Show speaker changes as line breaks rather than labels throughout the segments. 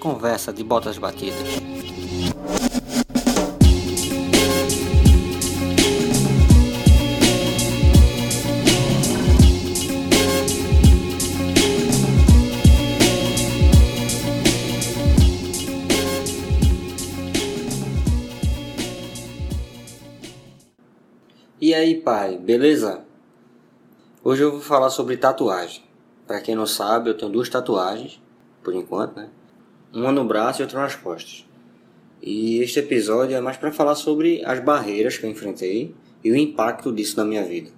Conversa de botas batidas. E aí, pai, beleza? Hoje eu vou falar sobre tatuagem. Para quem não sabe, eu tenho duas tatuagens, por enquanto, né? Uma no braço e outra nas costas. E este episódio é mais para falar sobre as barreiras que eu enfrentei e o impacto disso na minha vida.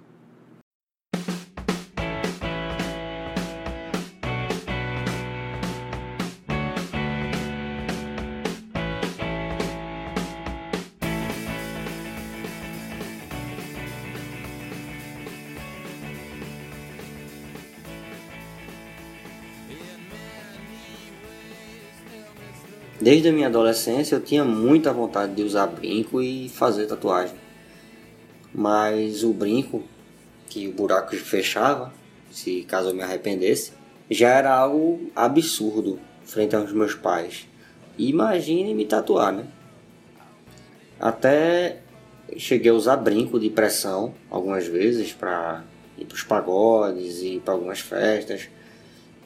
Desde a minha adolescência eu tinha muita vontade de usar brinco e fazer tatuagem. Mas o brinco, que o buraco fechava, se caso eu me arrependesse, já era algo absurdo frente aos meus pais. Imagine me tatuar, né? Até cheguei a usar brinco de pressão algumas vezes para ir para os pagodes e para algumas festas.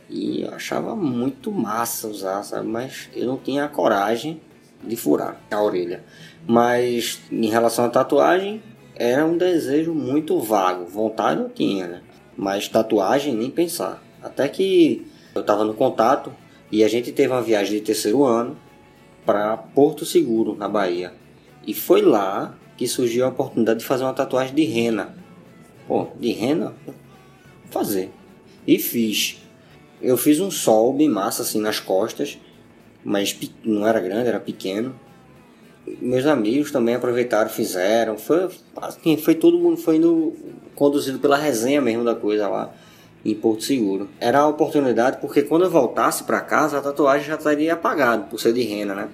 E eu achava muito massa usar, sabe? Mas eu não tinha a coragem de furar a orelha. Mas em relação à tatuagem, era um desejo muito vago. Vontade eu tinha, né? Mas tatuagem nem pensar. Até que eu estava no contato e a gente teve uma viagem de terceiro ano para Porto Seguro, na Bahia. E foi lá que surgiu a oportunidade de fazer uma tatuagem de rena. Pô, de rena? Fazer. E fiz. Eu fiz um sol bem massa assim nas costas, mas não era grande, era pequeno. Meus amigos também aproveitaram, fizeram. Foi, assim, foi todo mundo foi indo, conduzido pela resenha mesmo da coisa lá em Porto Seguro. Era a oportunidade porque quando eu voltasse para casa a tatuagem já estaria apagada por ser de rena, né?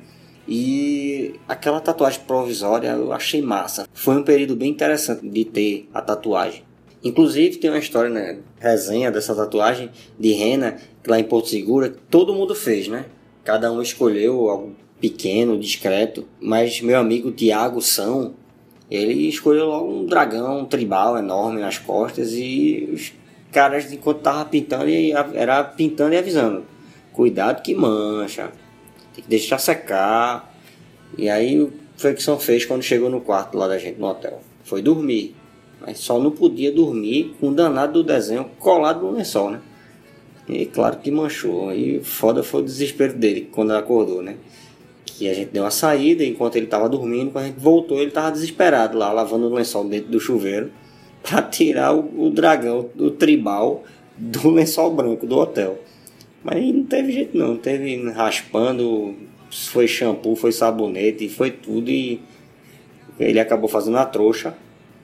E aquela tatuagem provisória eu achei massa. Foi um período bem interessante de ter a tatuagem. Inclusive tem uma história, né? Resenha dessa tatuagem de rena lá em Porto Seguro, todo mundo fez, né? Cada um escolheu algo pequeno, discreto, mas meu amigo Tiago São, ele escolheu logo um dragão um tribal enorme nas costas e os caras enquanto tava pintando era pintando e avisando, cuidado que mancha, tem que deixar secar. E aí foi o que São fez quando chegou no quarto lá da gente no hotel, foi dormir. Mas só não podia dormir com o danado do desenho colado no lençol, né? E claro que manchou. E foda foi o desespero dele quando acordou, né? Que a gente deu uma saída enquanto ele estava dormindo. Quando a gente voltou, ele estava desesperado lá, lavando o lençol dentro do chuveiro para tirar o, o dragão, o tribal do lençol branco do hotel. Mas não teve jeito não, teve raspando, foi shampoo, foi sabonete, foi tudo e ele acabou fazendo a trouxa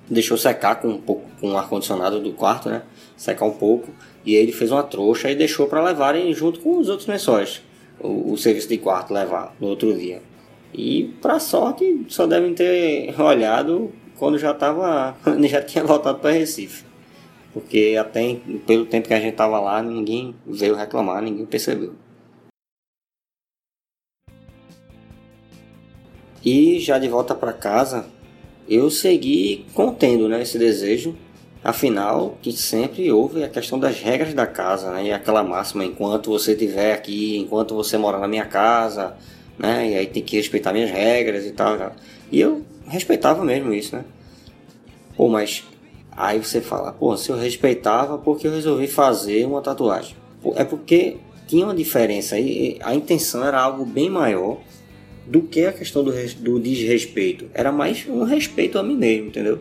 deixou secar com um pouco com o ar condicionado do quarto, né? Secar um pouco e aí ele fez uma trouxa e deixou para levarem junto com os outros lençóis o, o, serviço de quarto levar no outro dia. E para sorte só devem ter olhado quando já tava já tinha voltado para Recife. Porque até pelo tempo que a gente tava lá, ninguém veio reclamar, ninguém percebeu. E já de volta para casa, eu segui contendo né, esse desejo. Afinal, que sempre houve a questão das regras da casa, né? E aquela máxima, enquanto você estiver aqui, enquanto você mora na minha casa, né? E aí tem que respeitar minhas regras e tal. E eu respeitava mesmo isso, né? Pô, mas aí você fala, pô, se eu respeitava, porque eu resolvi fazer uma tatuagem? É porque tinha uma diferença aí, a intenção era algo bem maior do que a questão do, do desrespeito. Era mais um respeito a mim mesmo, entendeu?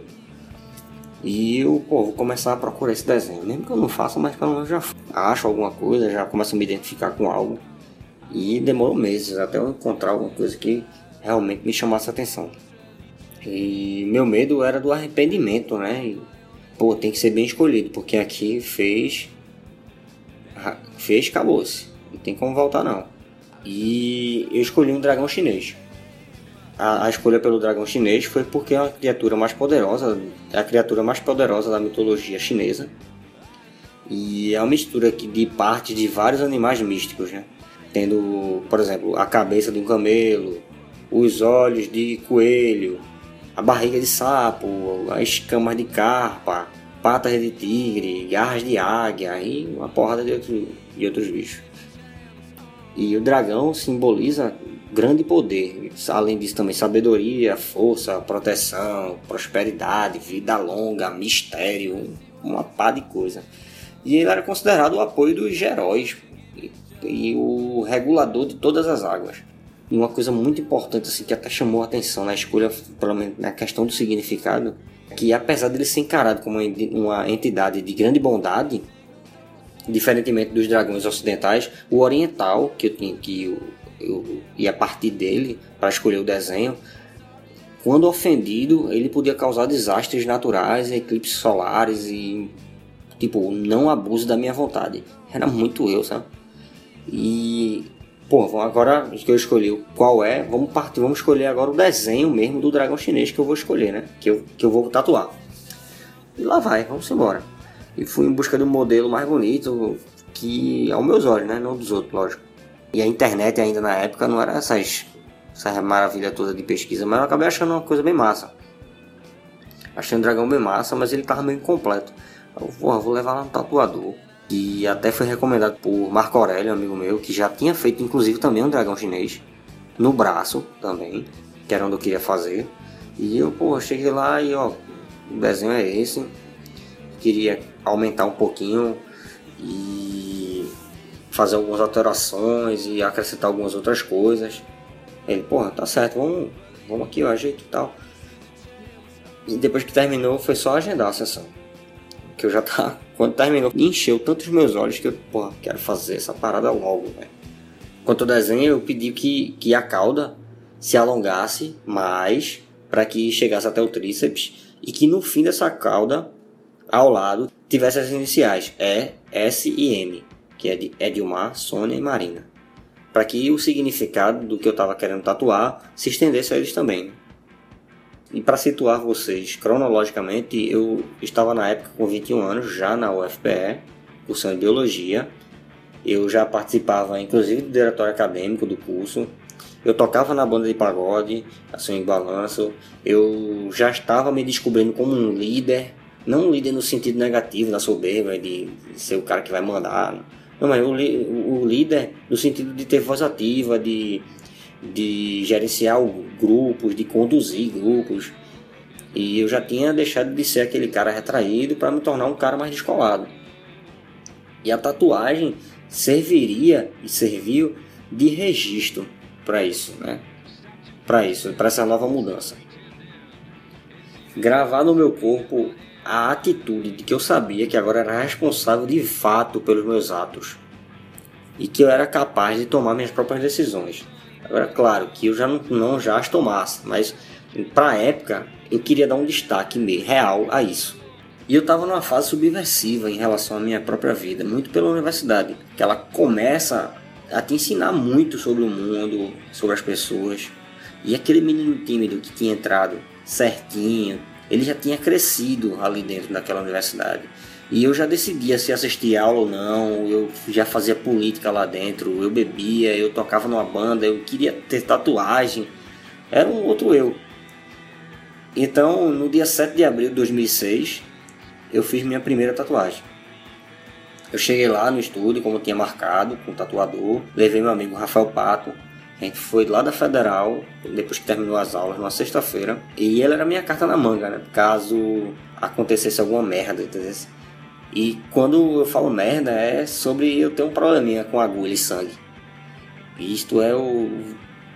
E eu, pô, vou começar a procurar esse desenho. Mesmo que eu não faça, mas pelo menos já acho alguma coisa, já começo a me identificar com algo. E demorou meses até eu encontrar alguma coisa que realmente me chamasse a atenção. E meu medo era do arrependimento, né? E, pô, tem que ser bem escolhido, porque aqui fez. Fez, acabou-se. Não tem como voltar não. E eu escolhi um dragão chinês. A, a, escolha pelo dragão chinês foi porque é uma criatura mais poderosa, é a criatura mais poderosa da mitologia chinesa. E é uma mistura aqui de partes de vários animais místicos, né? tendo, por exemplo, a cabeça de um camelo, os olhos de coelho, a barriga de sapo, as escamas de carpa, patas de tigre, garras de águia e uma porrada de, outro, de outros bichos. E o dragão simboliza grande poder, além disso também sabedoria, força, proteção, prosperidade, vida longa, mistério, uma pá de coisa. E ele era considerado o apoio dos heróis e, e o regulador de todas as águas. E uma coisa muito importante assim que até chamou a atenção na escolha, pelo menos na questão do significado, que apesar dele ser encarado como uma entidade de grande bondade, diferentemente dos dragões ocidentais, o oriental que eu tinha que eu, eu ia partir dele para escolher o desenho, quando ofendido, ele podia causar desastres naturais, eclipses solares e tipo, não abuse da minha vontade. Era muito eu, sabe? E Pô, agora que eu escolhi qual é, vamos partir, vamos escolher agora o desenho mesmo do dragão chinês que eu vou escolher, né? Que eu, que eu vou tatuar. E lá vai, vamos embora. E fui em busca um modelo mais bonito, que aos meus olhos, né? Não dos outros, lógico. E a internet ainda na época não era essas, essa maravilha toda de pesquisa, mas eu acabei achando uma coisa bem massa. Achei um dragão bem massa, mas ele tava meio incompleto. Eu, porra, vou levar lá no tatuador que até foi recomendado por Marco Aurélio, amigo meu, que já tinha feito inclusive também um dragão chinês no braço também, que era onde eu queria fazer. E eu, pô, cheguei lá e ó, o desenho é esse. Queria aumentar um pouquinho e fazer algumas alterações e acrescentar algumas outras coisas. Ele, porra, tá certo, vamos, vamos aqui, ó, ajeito e tal. E depois que terminou, foi só agendar a sessão. Que eu já tava quando terminou, encheu tantos meus olhos que eu, porra, quero fazer essa parada logo, velho. Quanto ao desenho, eu pedi que, que a cauda se alongasse mais para que chegasse até o tríceps e que no fim dessa cauda, ao lado, tivesse as iniciais E, S e M, que é de Edilmar, Sônia e Marina. Para que o significado do que eu estava querendo tatuar se estendesse a eles também. E para situar vocês cronologicamente, eu estava na época com 21 anos, já na UFPE, cursando Biologia. Eu já participava, inclusive, do diretório acadêmico do curso. Eu tocava na banda de pagode, assim, em balanço. Eu já estava me descobrindo como um líder, não um líder no sentido negativo, da soberba, de ser o cara que vai mandar. Não, mas o, o líder no sentido de ter voz ativa, de de gerenciar grupos, de conduzir grupos. E eu já tinha deixado de ser aquele cara retraído para me tornar um cara mais descolado. E a tatuagem serviria e serviu de registro para isso, né? Para isso, para essa nova mudança. Gravar no meu corpo a atitude de que eu sabia que agora era responsável de fato pelos meus atos e que eu era capaz de tomar minhas próprias decisões. Agora, claro que eu já não, não já as tomasse, mas para a época eu queria dar um destaque real a isso. E eu estava numa fase subversiva em relação à minha própria vida, muito pela universidade, que ela começa a te ensinar muito sobre o mundo, sobre as pessoas. E aquele menino tímido que tinha entrado certinho, ele já tinha crescido ali dentro daquela universidade. E eu já decidia se assistia aula ou não, eu já fazia política lá dentro, eu bebia, eu tocava numa banda, eu queria ter tatuagem. Era um outro eu. Então, no dia 7 de abril de 2006, eu fiz minha primeira tatuagem. Eu cheguei lá no estúdio, como tinha marcado, com o tatuador, levei meu amigo Rafael Pato, a gente foi lá da Federal, depois que terminou as aulas, numa sexta-feira. E ele era minha carta na manga, né? Caso acontecesse alguma merda, entendeu? E quando eu falo merda é sobre eu ter um probleminha com agulha e sangue. Isto é o.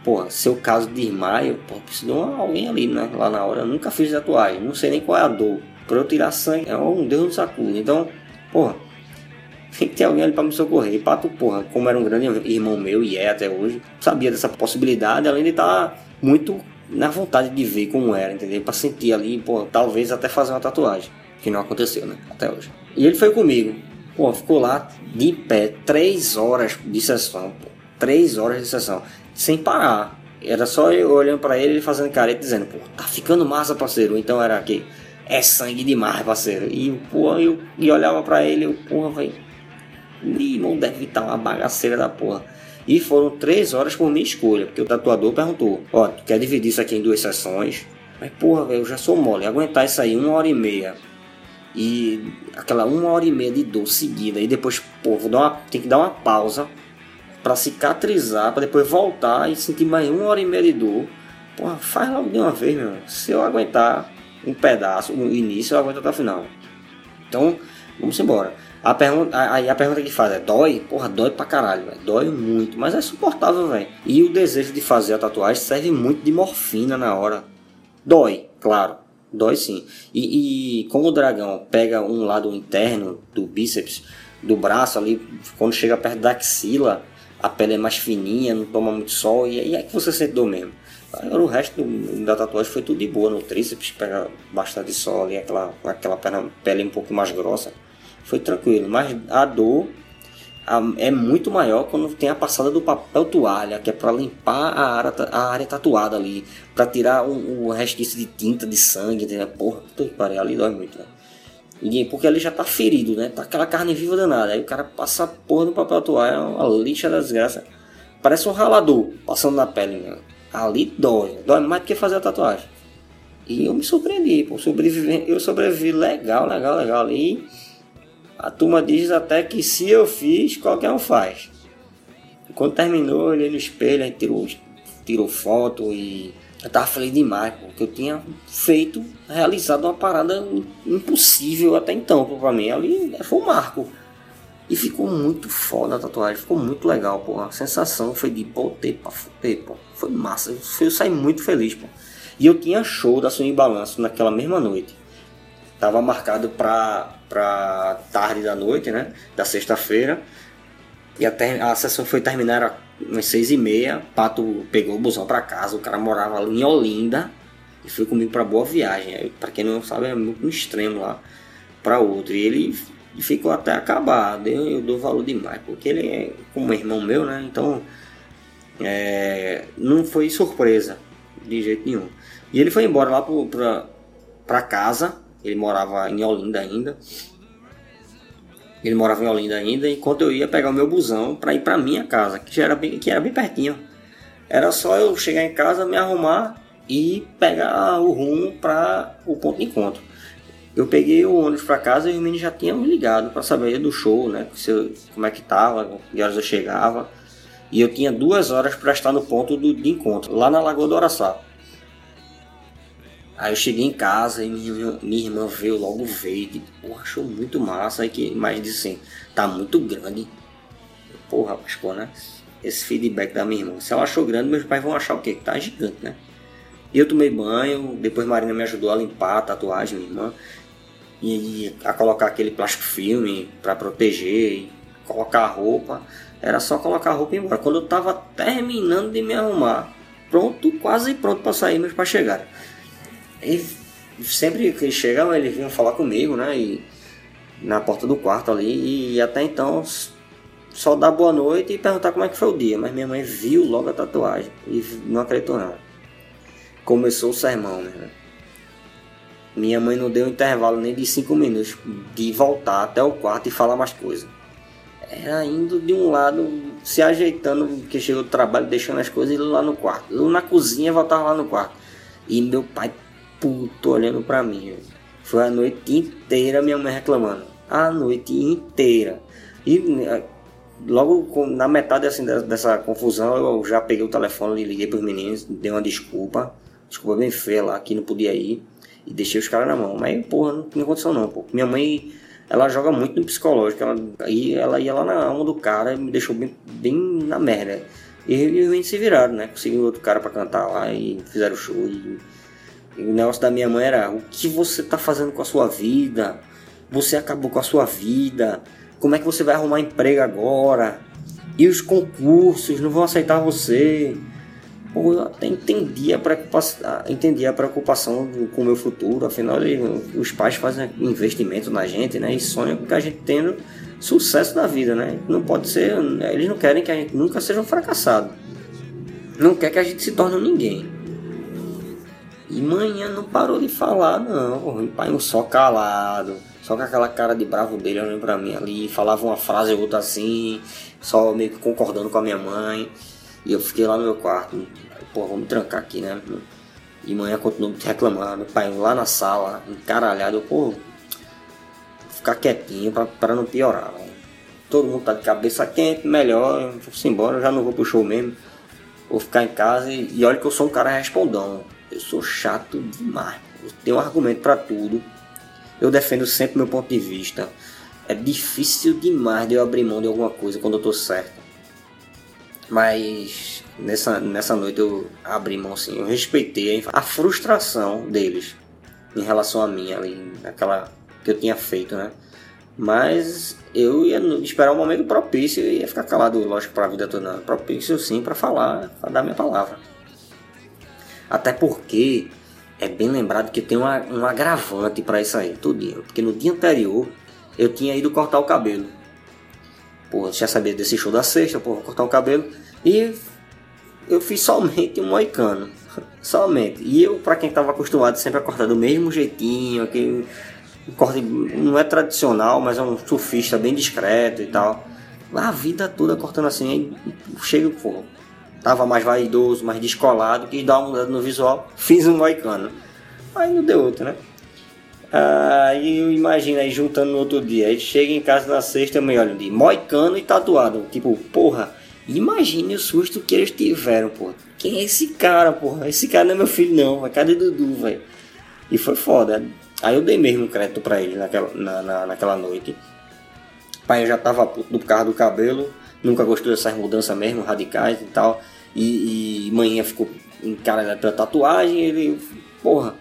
Porra, seu caso de desmaio, pô, preciso de alguém ali, né? Lá na hora. Eu nunca fiz tatuagem, não sei nem qual é a dor. Pra eu tirar sangue, é um Deus no sacudo. Então, porra, tem que ter alguém ali pra me socorrer. E Pato, porra, como era um grande irmão meu e é até hoje, sabia dessa possibilidade, além de estar tá muito na vontade de ver como era, entendeu? Pra sentir ali, pô, talvez até fazer uma tatuagem. Que não aconteceu, né? Até hoje. E ele foi comigo. Pô, ficou lá de pé, três horas de sessão, pô. Três horas de sessão, sem parar. Era só eu olhando para ele e fazendo careta dizendo, pô, tá ficando massa, parceiro. Então era aqui, é sangue demais, parceiro. E, pô, eu e olhava para ele, eu, porra, velho. Irmão, deve estar uma bagaceira da porra. E foram três horas por minha escolha, porque o tatuador perguntou: Ó, tu quer dividir isso aqui em duas sessões? Mas porra, velho, eu já sou mole. Aguentar isso aí uma hora e meia. E aquela uma hora e meia de dor seguida. E depois, pô, vou dar uma, tem que dar uma pausa para cicatrizar, para depois voltar e sentir mais uma hora e meia de dor. Porra, faz logo de uma vez, meu. Se eu aguentar um pedaço, o início, eu aguento até o final. Então, vamos embora. A pergunta, aí a pergunta que faz é: dói? Porra, dói pra caralho, véio. dói muito, mas é suportável, velho. E o desejo de fazer a tatuagem serve muito de morfina na hora. Dói, claro, dói sim. E, e como o dragão pega um lado interno do bíceps, do braço ali, quando chega perto da axila, a pele é mais fininha, não toma muito sol, e aí é que você sente dor mesmo. Agora o resto da tatuagem foi tudo de boa no tríceps, pega bastante sol ali, aquela, aquela pele um pouco mais grossa foi tranquilo. Mas a dor é muito maior quando tem a passada do papel toalha, que é para limpar a área, a área tatuada ali, para tirar o, o resquício de tinta, de sangue, né? porra, puta que ali dói muito, né? Porque ali já tá ferido, né? Tá aquela carne viva danada. Aí o cara passa a porra no papel toalha, é uma lixa da desgraça. Parece um ralador passando na pele, né? Ali dói, dói mais do que fazer a tatuagem. E eu me surpreendi, pô, sobrevivi, eu sobrevivi legal, legal, legal ali. A turma diz até que se eu fiz, qualquer um faz. Quando terminou, eu olhei no espelho, tirou, tirou foto e eu tava feliz demais, porque eu tinha feito, realizado uma parada impossível até então pra mim. Ali foi um marco. E ficou muito foda a tatuagem, ficou muito legal, pô. A sensação foi de botei pra fuder, pô. Foi massa, eu saí muito feliz, pô. E eu tinha show da Swing Balanço naquela mesma noite. Tava marcado para tarde da noite, né? Da sexta-feira. E até a sessão foi terminar às seis e meia. Pato pegou o busão para casa. O cara morava ali em Olinda e foi comigo para Boa Viagem. Para quem não sabe, é muito um extremo lá para outro. E ele ficou até acabado. Eu, eu dou valor demais, porque ele é como irmão meu, né? Então é, não foi surpresa de jeito nenhum. E ele foi embora lá para casa ele morava em Olinda ainda. Ele morava em Olinda ainda, enquanto eu ia pegar o meu busão para ir para minha casa, que já era bem, que era bem pertinho. Era só eu chegar em casa, me arrumar e pegar o rumo para o ponto de encontro. Eu peguei o ônibus para casa e os meninos já tinham me ligado para saber do show, né? Eu, como é que tava, que horas eu chegava. E eu tinha duas horas para estar no ponto do, de encontro, lá na Lagoa do Araçá. Aí eu cheguei em casa e minha, minha irmã veio logo ver, e, porra, achou muito massa, aí que, mas disse assim, tá muito grande. Porra, Pascoal, né? Esse feedback da minha irmã. Se ela achou grande, meus pais vão achar o quê? Que tá gigante, né? E eu tomei banho, depois Marina me ajudou a limpar a tatuagem, minha irmã, e, e a colocar aquele plástico filme para proteger, colocar a roupa. Era só colocar a roupa e ir embora. Quando eu tava terminando de me arrumar, pronto, quase pronto para sair, meus pais chegaram. E sempre que eles chegavam, eles vinham falar comigo, né? E na porta do quarto ali. E até então só dar boa noite e perguntar como é que foi o dia. Mas minha mãe viu logo a tatuagem e não acreditou não. Começou o sermão, né? Minha mãe não deu intervalo nem de 5 minutos de voltar até o quarto e falar mais coisas. Era indo de um lado, se ajeitando, que chegou do trabalho, deixando as coisas e lá no quarto. Eu na cozinha voltava lá no quarto. E meu pai puto olhando pra mim. Foi a noite inteira minha mãe reclamando. A noite inteira. E né, logo na metade assim, dessa confusão eu já peguei o telefone e liguei pros meninos, dei uma desculpa. Desculpa bem feia lá, que não podia ir. E deixei os caras na mão. Mas, porra, não tinha condição não, pô. Minha mãe, ela joga muito no psicológico. Ela, aí ela ia lá na alma do cara me deixou bem, bem na merda. E eles se viraram, né? Conseguiram outro cara para cantar lá e fizeram show. E o negócio da minha mãe era: o que você está fazendo com a sua vida? Você acabou com a sua vida? Como é que você vai arrumar emprego agora? E os concursos não vão aceitar você? Pô, eu até entendi a preocupação, entendi a preocupação com o meu futuro. Afinal, os pais fazem investimento na gente, né? E sonham com a gente tendo sucesso na vida, né? Não pode ser. Eles não querem que a gente nunca seja um fracassado. Não quer que a gente se torne ninguém. E manhã não parou de falar, não. O pai só calado. Só com aquela cara de bravo dele olhando pra mim ali, falava uma frase ou outra assim, só meio que concordando com a minha mãe. E eu fiquei lá no meu quarto, pô, vamos trancar aqui, né? E manhã continuou reclamando, pai lá na sala, encaralhado, eu, pô, ficar quietinho pra, pra não piorar, né? Todo mundo tá de cabeça quente, melhor, vou embora, já não vou pro show mesmo. Vou ficar em casa e, e olha que eu sou um cara respondão. Eu sou chato demais. Eu tenho um argumento para tudo. Eu defendo sempre meu ponto de vista. É difícil demais de eu abrir mão de alguma coisa quando eu tô certo. Mas nessa, nessa noite eu abri mão assim. Eu respeitei a frustração deles em relação a mim ali, naquela que eu tinha feito, né? Mas eu ia esperar um momento propício e ia ficar calado, lógico, para a vida toda. Propício sim para falar, para dar minha palavra. Até porque é bem lembrado que tem uma, um agravante para isso aí, tudinho. Porque no dia anterior eu tinha ido cortar o cabelo. Pô, já sabia desse show da sexta, pô, vou cortar o cabelo. E eu fiz somente um moicano. somente. E eu, para quem estava acostumado sempre a cortar do mesmo jeitinho, aquele corte não é tradicional, mas é um surfista bem discreto e tal. A vida toda cortando assim, chega, pô, tava mais vaidoso, mais descolado, quis dar uma mudada no visual, fiz um moicano. Aí não deu outro, né? Aí eu imagino aí juntando no outro dia, aí chega em casa na sexta, me olha de moicano e tatuado. Tipo, porra, imagine o susto que eles tiveram, pô. Quem é esse cara, porra? Esse cara não é meu filho, não, vai. Cadê Dudu, velho? E foi foda. Aí eu dei mesmo crédito para ele naquela, na, na, naquela noite. O pai já tava puto do carro do cabelo, nunca gostou dessas mudanças mesmo, radicais e tal. E, e manhã ficou encaralhado pela tatuagem. ele, porra,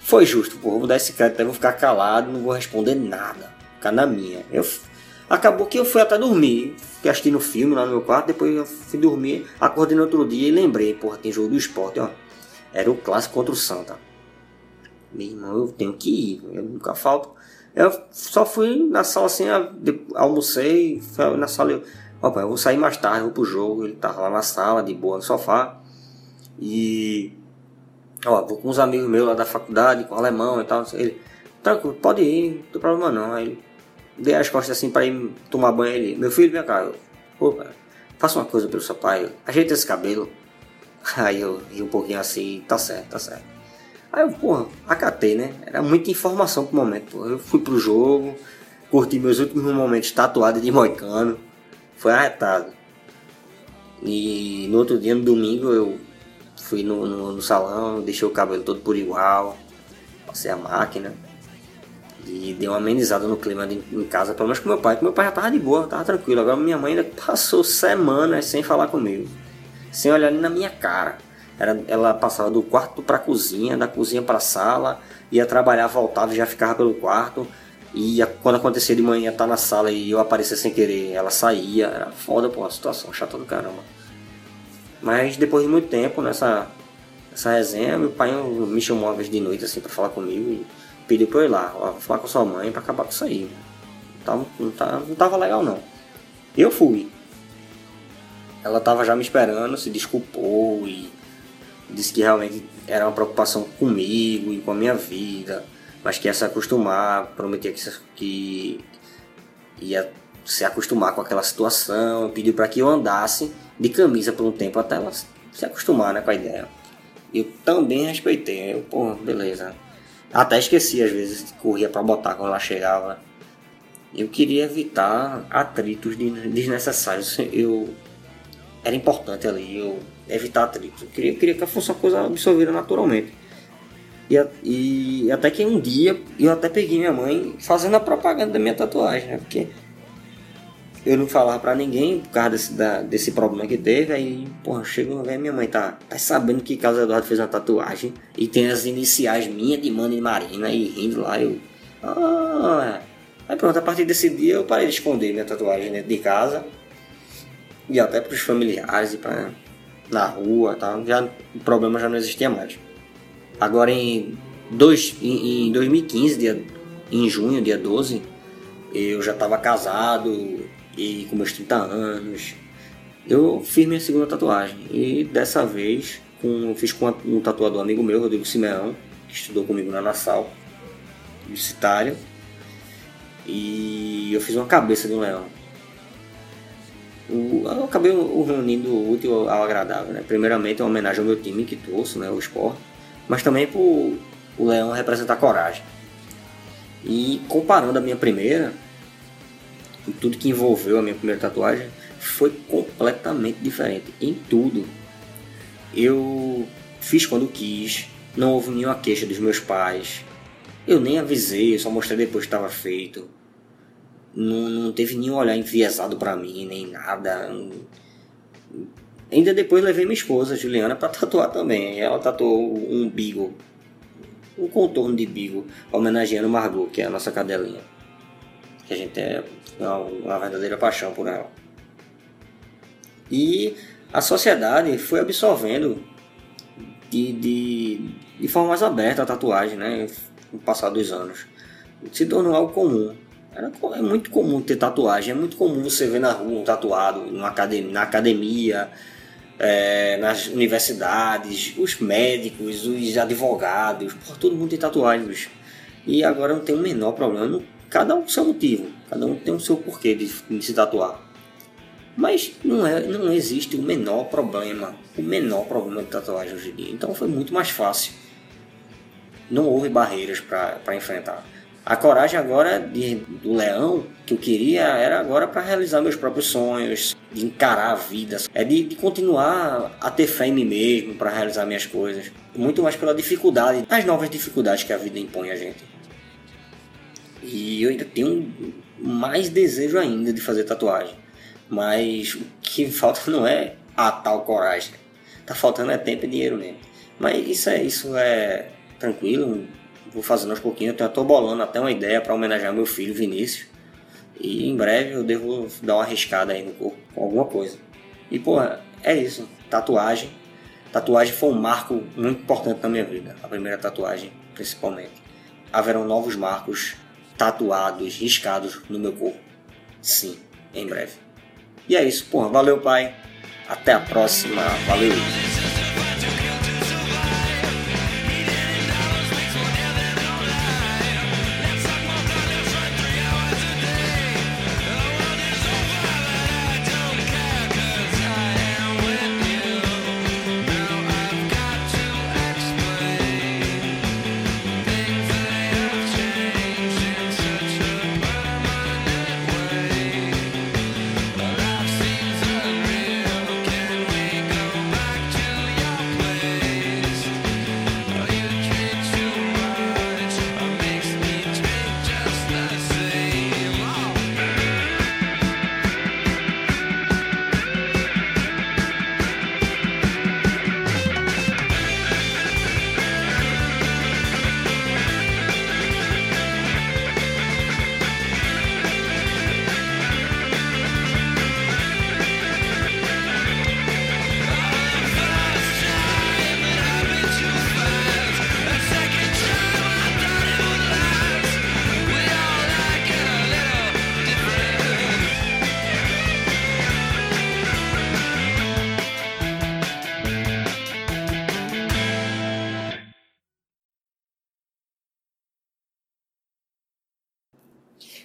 foi justo, porra, vou dar esse crédito, vou ficar calado, não vou responder nada, ficar na minha. Eu, acabou que eu fui até dormir, fiquei assistindo filme lá no meu quarto, depois eu fui dormir, acordei no outro dia e lembrei, porra, tem jogo do esporte, ó. Era o clássico contra o Santa. Meu irmão, eu tenho que ir, eu nunca falto. Eu só fui na sala assim, almocei, na sala, eu, opa, eu vou sair mais tarde, vou pro jogo. Ele tava lá na sala, de boa, no sofá. E, ó, vou com uns amigos meus lá da faculdade, com alemão e tal. Ele, tranquilo, pode ir, não tem problema não. Aí ele, dei as costas assim pra ir tomar banho. Ele, meu filho, vem cá, eu, cara, faça uma coisa pelo seu pai, ajeita esse cabelo. Aí eu ri um pouquinho assim, tá certo, tá certo. Aí eu, porra, acatei, né? Era muita informação pro momento, porra. Eu fui pro jogo, curti meus últimos momentos tatuado de moicano. Foi arretado. E no outro dia, no domingo, eu fui no, no, no salão, deixei o cabelo todo por igual, passei a máquina. E dei uma amenizada no clima de, em casa, pelo menos com meu pai, que meu pai já tava de boa, tava tranquilo. Agora minha mãe ainda passou semanas sem falar comigo, sem olhar nem na minha cara. Era, ela passava do quarto para a cozinha, da cozinha para a sala, ia trabalhar, voltava e já ficava pelo quarto. E quando acontecia de manhã estar tá na sala e eu aparecer sem querer, ela saía. Era foda, pô, uma situação chata do caramba. Mas depois de muito tempo nessa, nessa resenha, meu pai me chamou uma vez de noite assim para falar comigo e pediu pra eu ir lá, ó, falar com sua mãe para acabar com isso aí. Não, não, tava, não tava legal não. Eu fui. Ela tava já me esperando, se desculpou e disse que realmente era uma preocupação comigo e com a minha vida, mas que ia se acostumar, prometia que, que ia se acostumar com aquela situação, pediu para que eu andasse de camisa por um tempo até ela se acostumar né, com a ideia. Eu também respeitei, eu, pô, beleza. Até esqueci às vezes, corria para botar quando ela chegava. Eu queria evitar atritos desnecessários. Eu era importante ali, eu evitar atrito. Eu queria, queria que fosse uma coisa absorvida naturalmente. E, e até que um dia eu até peguei minha mãe fazendo a propaganda da minha tatuagem, né? Porque eu não falava pra ninguém por causa desse, da, desse problema que teve. Aí, porra, chega uma vez minha mãe tá, tá sabendo que Carlos Eduardo fez uma tatuagem e tem as iniciais minhas de Mano e Marina e rindo lá. Eu, ah, aí pronto, a partir desse dia eu parei de esconder minha tatuagem dentro de casa e até pros familiares e pra na rua, tá? já, o problema já não existia mais. Agora em, dois, em, em 2015, dia, em junho, dia 12, eu já estava casado e com meus 30 anos. Eu fiz minha segunda tatuagem e dessa vez com, fiz com um tatuador amigo meu, Rodrigo Simeão, que estudou comigo na Nassau, publicitário. e eu fiz uma cabeça de um leão. O, eu acabei reunindo o útil ao agradável, né? Primeiramente, uma homenagem ao meu time que torço, né? O esporte, mas também por o leão representar coragem. E comparando a minha primeira, e tudo que envolveu a minha primeira tatuagem, foi completamente diferente em tudo. Eu fiz quando quis, não houve nenhuma queixa dos meus pais. Eu nem avisei, eu só mostrei depois que estava feito. Não, não teve nenhum olhar enviesado para mim, nem nada. Ainda depois levei minha esposa, Juliana, para tatuar também. Ela tatuou um bigo, um contorno de bigo, homenageando Margot, que é a nossa cadelinha. Que a gente é uma, verdadeira paixão por ela. E a sociedade foi absorvendo de, de, de forma mais aberta a tatuagem, né? No passar dos anos. Se tornou algo comum. Era, é muito comum ter tatuagem, é muito comum você ver na rua um tatuado, numa academia, na academia, é, nas universidades, os médicos, os advogados, por todo mundo tem tatuagens. E agora não tem o menor problema. Cada um com seu motivo, cada um tem o seu porquê de, de se tatuar. Mas não, é, não existe o menor problema, o menor problema de tatuagem hoje em dia. Então foi muito mais fácil. Não houve barreiras para enfrentar. A coragem agora de, do leão que eu queria era agora para realizar meus próprios sonhos, de encarar a vida, é de, de continuar a ter fé em mim mesmo para realizar minhas coisas. Muito mais pela dificuldade, as novas dificuldades que a vida impõe a gente. E eu ainda tenho mais desejo ainda de fazer tatuagem. Mas o que falta não é a tal coragem. Tá faltando é tempo e dinheiro mesmo. Mas isso é, isso é tranquilo. Vou fazendo aos pouquinhos. Eu estou bolando até uma ideia para homenagear meu filho Vinícius. E em breve eu devo dar uma arriscada aí no corpo com alguma coisa. E porra, é isso. Tatuagem. Tatuagem foi um marco muito importante na minha vida. A primeira tatuagem, principalmente. Haverão novos marcos tatuados, riscados no meu corpo. Sim, em breve. E é isso, porra. Valeu, pai. Até a próxima. Valeu.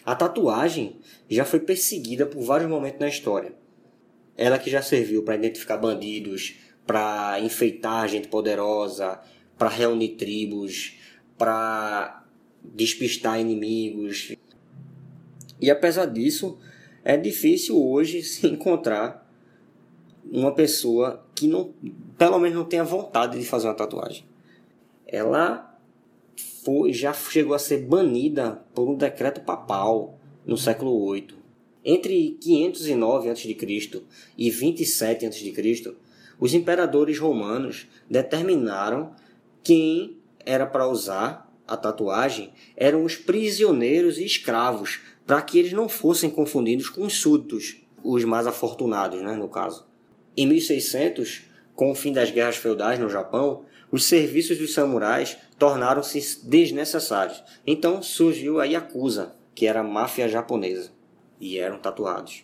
A tatuagem já foi perseguida por vários momentos na história. Ela que já serviu para identificar bandidos, para enfeitar gente poderosa, para reunir tribos, para despistar inimigos. E apesar disso, é difícil hoje se encontrar uma pessoa que não, pelo menos não tenha vontade de fazer uma tatuagem. Ela foi, já chegou a ser banida por um decreto papal no século VIII. Entre 509 a.C. e 27 a.C., os imperadores romanos determinaram quem era para usar a tatuagem eram os prisioneiros e escravos, para que eles não fossem confundidos com os súditos, os mais afortunados, né, no caso. Em 1600, com o fim das guerras feudais no Japão, os serviços dos samurais tornaram-se desnecessários. Então surgiu a Yakuza, que era a máfia japonesa, e eram tatuados.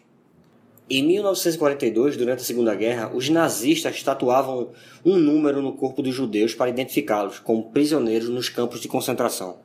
Em 1942, durante a Segunda Guerra, os nazistas tatuavam um número no corpo dos judeus para identificá-los como prisioneiros nos campos de concentração.